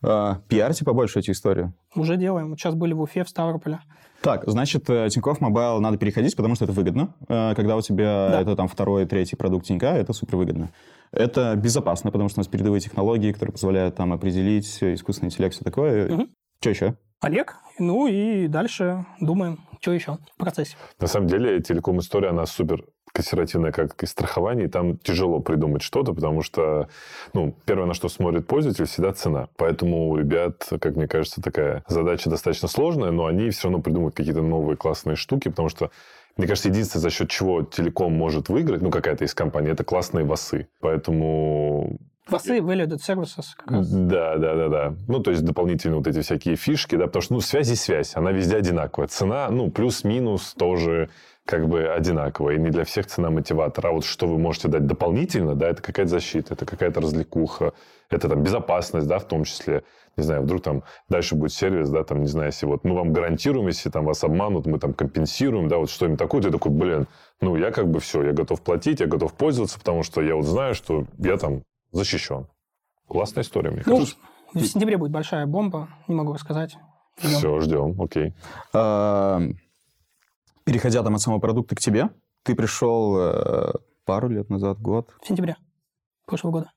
А, Пиарьте побольше эти истории. Уже делаем. Вот сейчас были в Уфе, в Ставрополе. Так, значит, э, Тинькофф Мобайл надо переходить, потому что это выгодно. Э, Когда у тебя Да. это там второй, третий продукт Тинька, это супер выгодно. Это безопасно, потому что у нас передовые технологии, которые позволяют там определить искусственный интеллект, все такое. Мгм. Что еще? Олег. Ну и дальше думаем, что еще в процессе. На самом деле, телеком-история, она супер консервативная, как и страхование, и там тяжело придумать что-то, потому что, ну, первое, на что смотрит пользователь, всегда цена. Поэтому у ребят, как мне кажется, такая задача достаточно сложная, но они все равно придумают какие-то новые классные штуки, потому что мне кажется, единственное, за счет чего телеком может выиграть, ну, какая-то из компаний, это классные васы. Поэтому Васы, value services как раз. Да, да, да, да. Ну, то есть дополнительные вот эти всякие фишки, да, потому что, ну, связь и связь, она везде одинаковая. Цена, ну, плюс-минус тоже как бы одинаковая. И не для всех цена мотиватор. А вот что вы можете дать дополнительно, да, это какая-то защита, это какая-то развлекуха, это там безопасность, да, в том числе. Не знаю, вдруг там дальше будет сервис, да, там, не знаю, если вот мы вам гарантируем, если там вас обманут, мы там компенсируем, да, вот что-нибудь такое, ты такой, блин, ну, я как бы все, я готов платить, я готов пользоваться, потому что я вот знаю, что я там защищен. Классная история, мне Ну, кажется. в сентябре будет большая бомба, не могу рассказать. Ждем. Все, ждем, окей. А, Переходя там от самого продукта к тебе, ты пришел э, пару лет назад, год. В сентябре прошлого года.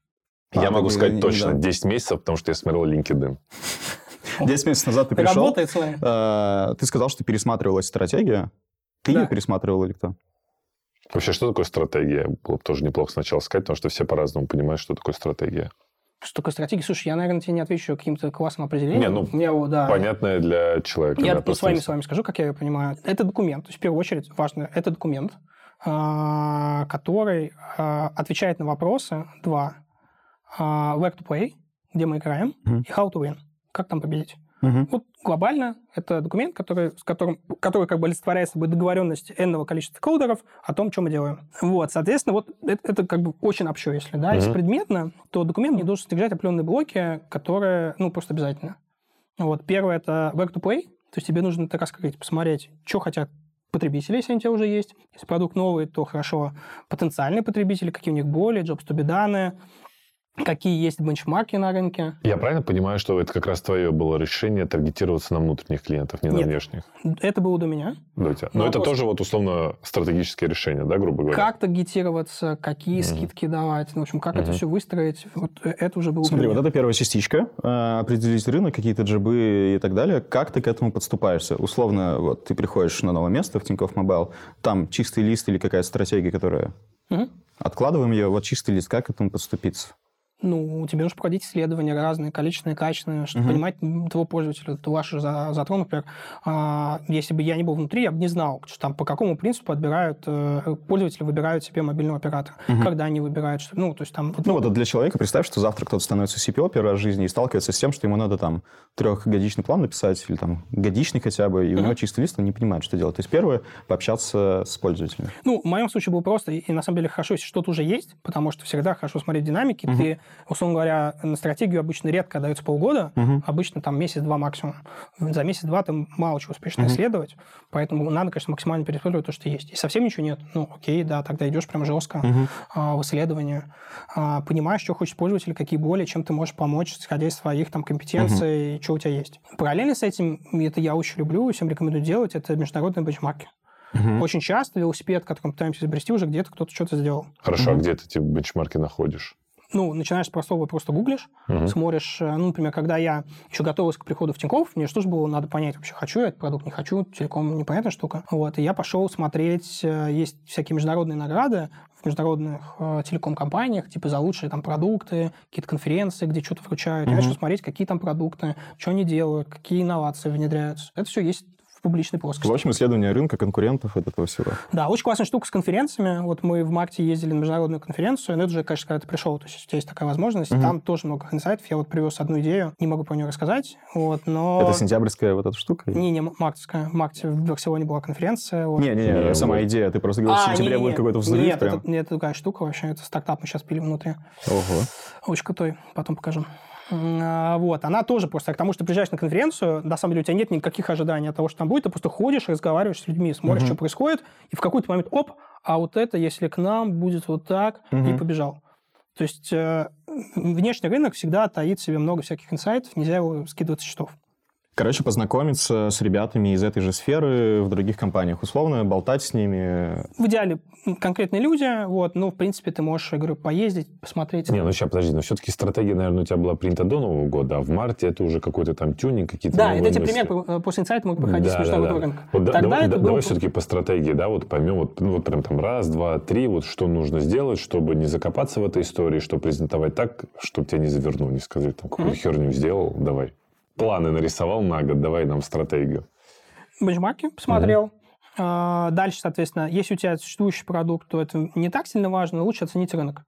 Я А, могу ну, сказать не- точно, да. 10 месяцев, потому что я смотрел LinkedIn. 10 месяцев назад ты пришел. Работает с вами. э, Ты сказал, что пересматривалась стратегия. Ты ее пересматривал или кто? Вообще, что такое стратегия? Было бы тоже неплохо сначала сказать, потому что все по-разному понимают, что такое стратегия. Что такое стратегия? Слушай, я, наверное, тебе не отвечу каким-то классным определением. Не, ну, У меня, да. Понятное для человека. Я да, с вами, с вами скажу, как я ее понимаю. Это документ. То есть, в первую очередь, важно, это документ, а, который а, отвечает на вопросы два. А, Where to play, где мы играем, Мгм. и how to win, как там победить. Мгм. Вот глобально это документ, который, с которым, который как бы олицетворяет собой договоренность энного количества кодеров о том, что мы делаем. Вот, соответственно, вот это, это как бы очень общо, если, да. Если Мгм. предметно, то документ не должен содержать определенные блоки, которые, ну, просто обязательно. Вот, первое это where to play, то есть тебе нужно это раскрыть, посмотреть, что хотят потребители, если они у тебя уже есть. Если продукт новый, то хорошо. Потенциальные потребители, какие у них боли, jobs to be done, какие есть бенчмарки на рынке. Я правильно понимаю, что это как раз твое было решение таргетироваться на внутренних клиентов, не на Нет. внешних? Это было до меня. Да, у тебя. Ну, Но это вопрос- тоже вот условно стратегическое решение, да, грубо говоря? Как таргетироваться, какие Мгм. скидки давать, ну, в общем, как это Мгм. все выстроить, вот э, это уже было Смотри, до вот это первая частичка. э, Определить рынок, какие-то джобы и так далее. Как ты к этому подступаешься? Условно, вот ты приходишь на новое место в Тинькофф Мобайл, там чистый лист или какая-то стратегия, которая... Мгм. Откладываем ее, вот чистый лист, как к этому подступиться? Ну, тебе нужно проводить исследования разные, количественные, качественные, чтобы Мгм. понимать твоего пользователя, ваши за- затронул, например. а, если бы я не был внутри, я бы не знал, что там по какому принципу отбирают, э, пользователи выбирают себе мобильного оператора, Мгм. когда они выбирают, что, ну, то есть там... Ну, вот для человека, представь, что завтра кто-то становится CPO первый раз в жизни и сталкивается с тем, что ему надо там трехгодичный план написать или там годичный хотя бы, и у Мгм. него чистый лист, он не понимает, что делать. То есть первое — пообщаться с пользователями. Ну, в моем случае было просто, и, на самом деле хорошо, если что-то уже есть, потому что всегда хорошо смотреть динамики. Мгм. Ты, условно говоря, на стратегию обычно редко дается полгода, Мгм. обычно там месяц-два максимум. За месяц-два ты мало чего успеешь Мгм. исследовать, поэтому надо, конечно, максимально переисследовать то, что есть. И совсем ничего нет, ну, окей, да, тогда идешь прям жестко Мгм. а, в исследование, а, понимаешь, что хочет пользователь, какие боли, чем ты можешь помочь, исходя из своих там компетенций, и что у тебя есть. Параллельно с этим, это я очень люблю, и всем рекомендую делать, это международные бенчмарки. Мгм. Очень часто велосипед, который мы пытаемся изобрести, уже где-то кто-то что-то сделал. Хорошо, а Мгм. где ты эти бенчмарки находишь? Ну, начинаешь с простого, просто гуглишь, Мгм. смотришь, э, ну, например, когда я еще готовился к приходу в Тинькофф, мне что же было надо понять, вообще хочу я этот продукт, не хочу, целиком непонятная штука. Вот, и я пошел смотреть, э, есть всякие международные награды в международных э, телеком-компаниях, типа за лучшие там продукты, какие-то конференции, где что-то вручают. Я Мгм. начал смотреть, какие там продукты, что они делают, какие инновации внедряются. Это все есть в публичной В плоскости. общем, исследование рынка, конкурентов, вот этого всего. Да, очень классная штука с конференциями. Вот мы в марте ездили на международную конференцию, но это уже, конечно, когда ты пришел, то есть у тебя есть такая возможность. Мгм. Там тоже много инсайтов. Я вот привез одну идею, не могу про нее рассказать, вот, но... Это сентябрьская вот эта штука? Не, не, мартовская. В марте в Барселоне была конференция. вот. Не-не-не, Не, сама вот. идея. Ты просто говорил, в А, сентябре не-не-не. будет какой-то взрыв Нет, прям. это, нет, это другая штука вообще. Это стартап мы сейчас пили внутри. Ого. Очень крутой, потом покажу. А, Вот, она тоже просто к тому, что ты приезжаешь на конференцию, на самом деле у тебя нет никаких ожиданий от того, что там будет, ты просто ходишь, разговариваешь с людьми, смотришь, Мгм. что происходит, и в какой-то момент, оп, а вот это, если к нам будет вот так, и Мгм. побежал. То есть э, внешний рынок всегда таит в себе много всяких инсайтов, нельзя его скидывать со счетов. Короче, познакомиться с ребятами из этой же сферы в других компаниях. Условно, болтать с ними. В идеале конкретные люди, вот, ну, в принципе, ты можешь, я говорю, поездить, посмотреть. Не, ну сейчас, подожди, но все-таки стратегия, наверное, у тебя была принята до Нового года, а в марте это уже какой-то там тюнинг, какие-то Да, это эти мысли. примеры после инсайта могут проходить Да, с международного да, да. Вот да- Тогда давай, это да- было... давай все-таки по стратегии, да, вот поймем, вот, ну, вот прям там раз, два, три, вот что нужно сделать, чтобы не закопаться в этой истории, чтобы презентовать так, чтобы тебя не завернули, не сказали, там, какую Мгм. херню сделал, давай. Планы нарисовал на год, давай нам стратегию. бенчмарки посмотрел. А, Дальше, соответственно, если у тебя существующий продукт, то это не так сильно важно, но лучше оценить рынок.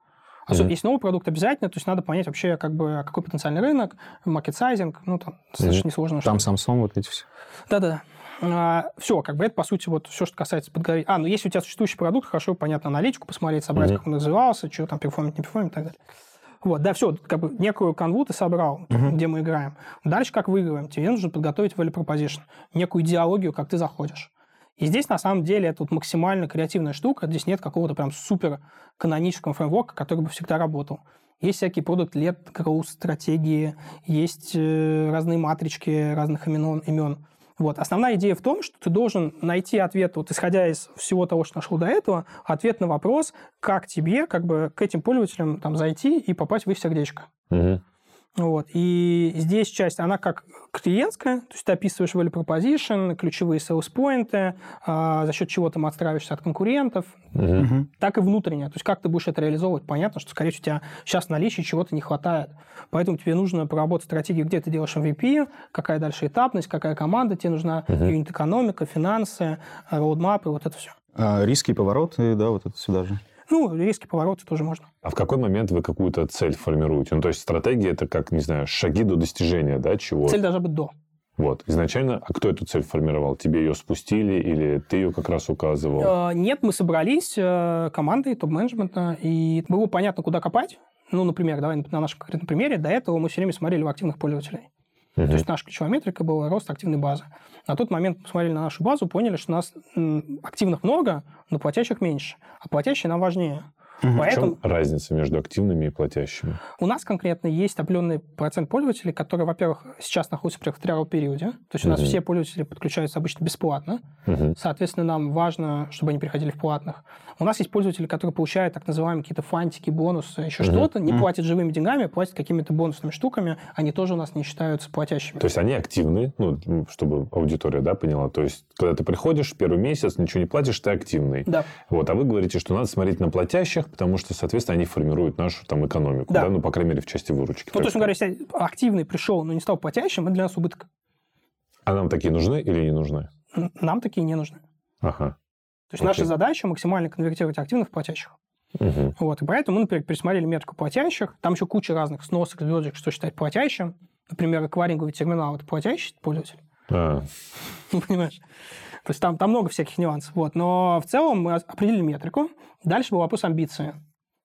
Особенно Мгм. если новый продукт обязательно, то есть надо понять вообще, как бы, какой потенциальный рынок, market sizing, ну, там, достаточно несложно. Там TAM, SAM, SOM, вот эти все. Да-да. все, как бы это, по сути, вот все, что касается подгорения. А, ну, если у тебя существующий продукт, хорошо, понятно, аналитику посмотреть, собрать, Мгм. как он развивался, что там перформит, не перформит и так далее. Вот, да, все, как бы некую канву ты собрал, где мы играем. Дальше как выигрываем? Тебе нужно подготовить value proposition, некую идеологию, как ты заходишь. И здесь, на самом деле, это вот максимально креативная штука. Здесь нет какого-то прям супер канонического фреймворка, который бы всегда работал. Есть всякие продукт лет growth стратегии, есть э, разные матрички разных имен, имен. Вот. Основная идея в том, что ты должен найти ответ, вот исходя из всего того, что нашел до этого, ответ на вопрос, как тебе как бы, к этим пользователям там, зайти и попасть в их сердечко. Мгм. Вот. И здесь часть, она как клиентская, то есть ты описываешь value proposition, ключевые sales поинты, а, за счет чего ты отстраиваешься от конкурентов, Мгм. так и внутренняя. То есть как ты будешь это реализовывать, понятно, что, скорее всего, у тебя сейчас в наличии чего-то не хватает. Поэтому тебе нужно проработать стратегию, где ты делаешь MVP, какая дальше этапность, какая команда тебе нужна, Мгм. юнит-экономика, финансы, роудмапы, вот это все. А, риски и повороты, да, вот это сюда же. Ну, риски, повороты тоже можно. А в какой момент вы какую-то цель формируете? Ну, то есть стратегия это как, не знаю, шаги до достижения, да, чего? Цель должна быть до. Вот. Изначально, а кто эту цель формировал? Тебе ее спустили или ты ее как раз указывал? Э, Нет, мы собрались э, командой топ-менеджмента, и было понятно, куда копать. Ну, например, давай на нашем конкретном примере. До этого мы все время смотрели в активных пользователей. Мгм. То есть наша ключевая метрика была рост активной базы. На тот момент мы посмотрели на нашу базу, поняли, что у нас активных много, но платящих меньше. А платящие нам важнее. В Поэтому чем разница между активными и платящими? у нас конкретно есть определенный процент пользователей, которые, во-первых, сейчас находятся в trial периоде. То есть у нас Мгм. все пользователи подключаются обычно бесплатно. Мгм. Соответственно, нам важно, чтобы они приходили в платных. У нас есть пользователи, которые получают так называемые какие-то фантики, бонусы, еще Мгм. что-то, не Мгм. платят живыми деньгами, а платят какими-то бонусными штуками. Они тоже у нас не считаются платящими. То есть они активны, ну, чтобы аудитория да, поняла. То есть, когда ты приходишь первый месяц, ничего не платишь, ты активный. Да. Вот, а вы говорите, что надо смотреть на платящих, потому что, соответственно, они формируют нашу там экономику, Да. да, ну, по крайней мере, в части выручки. Ну, то есть, говоря, если активный пришел, но не стал платящим, это для нас убыток. А нам такие нужны или не нужны? Нам такие не нужны. Ага. То есть наша Окей. задача максимально конвертировать активных в платящих. Мгм. Вот, и поэтому мы, например, пересмотрели метрику платящих. Там еще куча разных сносок, звездочек, что считать платящим. Например, эквайринговый терминал – это платящий пользователь. А, Ну, понимаешь? То есть там, там много всяких нюансов. Вот. Но в целом мы определили метрику. Дальше был вопрос амбиции.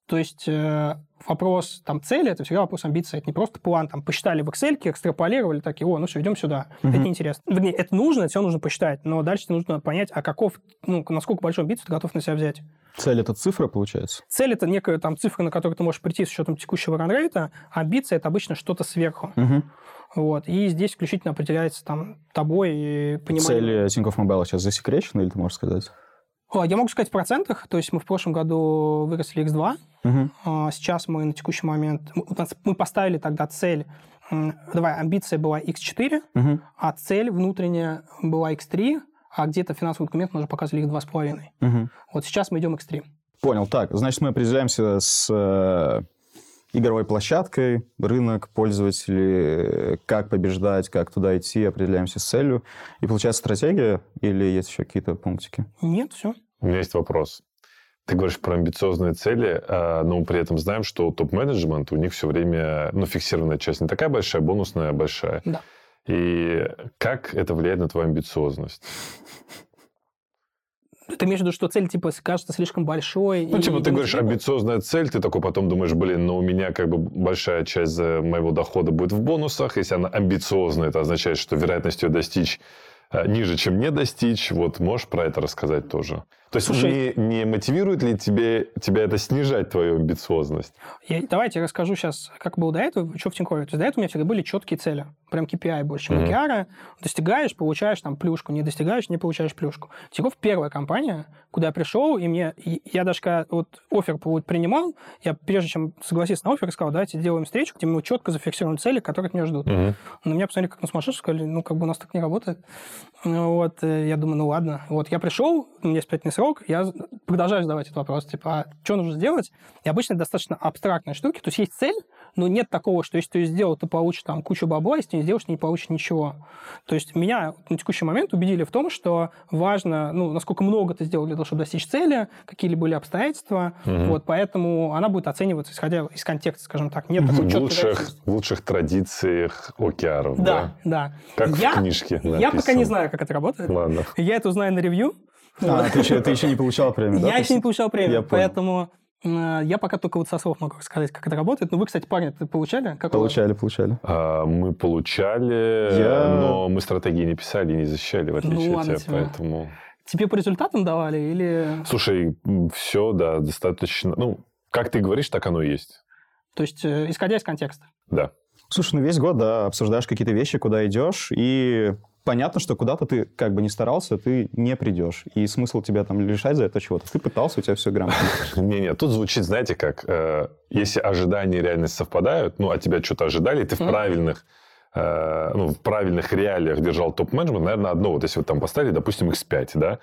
То есть э, вопрос там, цели – это всегда вопрос амбиции. Это не просто план. Там, посчитали в Excel, экстраполировали, такие, о, ну все, идем сюда. Мгм. Это неинтересно. Вернее, это нужно, это все нужно посчитать. Но дальше тебе нужно понять, а каков, ну, насколько большую амбицию ты готов на себя взять. Цель это цифра, получается? Цель – это некая там цифра, на которую ты можешь прийти с учетом текущего ранрейта. А амбиция – это обычно что-то сверху. Мгм. Вот. И здесь исключительно определяется там тобой и пониманием. Цели Тинькофф Мобайла сейчас засекречены, или ты можешь сказать? О, Я могу сказать в процентах. То есть мы в прошлом году выросли x2. Мгм. А Сейчас мы на текущий момент... Мы поставили тогда цель... Давай, амбиция была x4, Мгм. а цель внутренняя была x3, а где-то финансовый документ мы уже показывали x2,5. Мгм. Вот сейчас мы идем x3. Понял. Так, значит, мы определяемся с э, игровой площадкой, рынок, пользователи, как побеждать, как туда идти, определяемся с целью. И получается стратегия или есть еще какие-то пунктики? Нет, все. у меня есть вопрос. Ты говоришь про амбициозные цели, а, но мы при этом знаем, что топ-менеджмент, у них все время, ну, фиксированная часть не такая большая, бонусная большая. Да. И как это влияет на твою амбициозность? Ты имеешь в виду, что цель, типа, кажется слишком большой? Ну, и типа, ты говоришь, амбициозная цель, ты такой потом думаешь, блин, но у меня как бы большая часть э, моего дохода будет в бонусах. Если она амбициозная, это означает, что вероятность ее достичь э, ниже, чем не достичь. Вот можешь про это рассказать тоже? То есть Слушай- не, не мотивирует ли тебе, тебя это снижать твою амбициозность? Я, давайте я расскажу сейчас, как было до этого, что в Тинькове. То есть до этого у меня всегда были четкие цели. Прям KPI больше, чем Мгм. OKR. Достигаешь, получаешь там плюшку, не достигаешь, не получаешь плюшку. Тинькофф первая компания, куда я пришел, и мне, я даже когда вот офер принимал, я прежде чем согласиться на офер, сказал, давайте сделаем встречу, где мы четко зафиксируем цели, которые от меня ждут. Мгм. На меня посмотрели как на сумасшедшего, сказали, ну, как бы у нас так не работает. Ну, Вот, э, я думаю, ну, ладно. Вот, я пришел, у меня испытательный срок, я продолжаю задавать этот вопрос, типа, а что нужно сделать? И обычно это достаточно абстрактные штуки, то есть есть цель, но нет такого, что если ты ее сделал, ты получишь там кучу бабла, если ты не сделаешь, ты не получишь ничего. То есть меня на текущий момент убедили в том, что важно, ну, насколько много ты сделал для того, чтобы достичь цели, какие ли были обстоятельства, Мгм. вот, поэтому она будет оцениваться, исходя из контекста, скажем так. Нет такой В лучших, в лучших традициях океаров, Да, да. Как я, в книжке Я пока не написано. знаю, как это работает. Ладно. Я это узнаю на ревью. А, ты еще, ты еще не получал премию, да? Я еще не получал премию, поэтому я пока только вот со слов могу рассказать, как это работает. Ну, вы, кстати, парни, получали? Как? Получали, получали. А, Мы получали, Я- но мы стратегии не писали и не защищали, в отличие Ну, от ладно тебя, тебе. поэтому... Тебе по результатам давали или... Слушай, все, да, достаточно... Ну, как ты говоришь, так оно и есть. То есть, э, исходя из контекста. Да. Слушай, ну весь год, да, обсуждаешь какие-то вещи, куда идешь, и понятно, что куда-то ты как бы не старался, ты не придешь. И смысл тебя там лишать за это чего-то. Ты пытался, у тебя все грамотно. Не-не, тут звучит, знаете как, э, если ожидания и реальность совпадают, ну, от тебя что-то ожидали, ты в правильных э, ну, в правильных реалиях держал топ-менеджмент, наверное, одно, вот если вы там поставили, допустим, X5, да,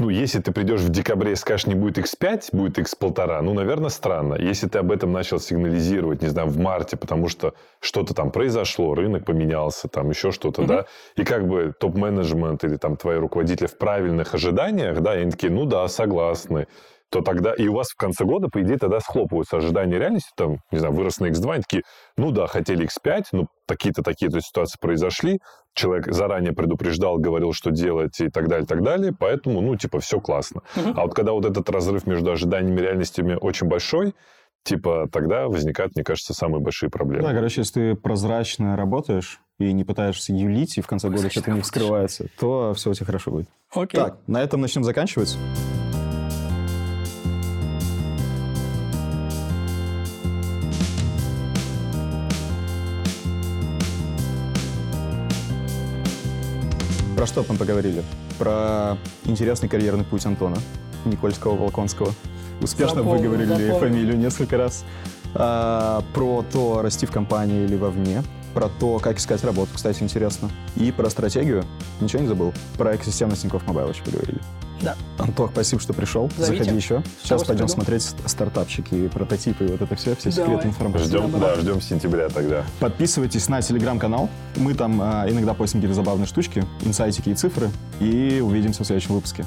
ну, если ты придешь в декабре и скажешь, не будет X5, будет X1,5, ну, наверное, странно. Если ты об этом начал сигнализировать, не знаю, в марте, потому что что-то там произошло, рынок поменялся, там еще что-то, Мгм. да, и как бы топ-менеджмент или там твои руководители в правильных ожиданиях, да, и они такие, ну да, согласны, то тогда и у вас в конце года, по идее, тогда схлопываются ожидания реальности, там, не знаю, вырос на X2, они такие, ну да, хотели X5, ну такие-то, такие-то ситуации произошли, человек заранее предупреждал, говорил, что делать и так далее, так далее, поэтому, ну, типа, все классно. А вот когда вот этот разрыв между ожиданиями и реальностями очень большой, типа, тогда возникают, мне кажется, самые большие проблемы. Да, короче, если ты прозрачно работаешь и не пытаешься юлить, и в конце года что-то не работаешь. вскрывается, то все у тебя хорошо будет. Окей. Так, на этом начнем заканчивать. Про что мы поговорили? Про интересный карьерный путь Антона Никольского-Волконского. Успешно Запомнил, выговорили запомнил. фамилию несколько раз. А, про то, расти в компании или вовне. Про то, как искать работу, кстати, интересно. И про стратегию. Ничего не забыл? Про экосистемность Тинькофф Мобайл еще поговорили. Да. Антох, спасибо, что пришел. Зовите. Заходи еще. Сейчас пойдем приду. смотреть ст- стартапчики, прототипы и вот это все, все секреты информации. Ждем, Да, ждем сентября тогда. Подписывайтесь на телеграм-канал. Мы там а, иногда постим какие-то забавные штучки, инсайтики и цифры. И увидимся в следующем выпуске.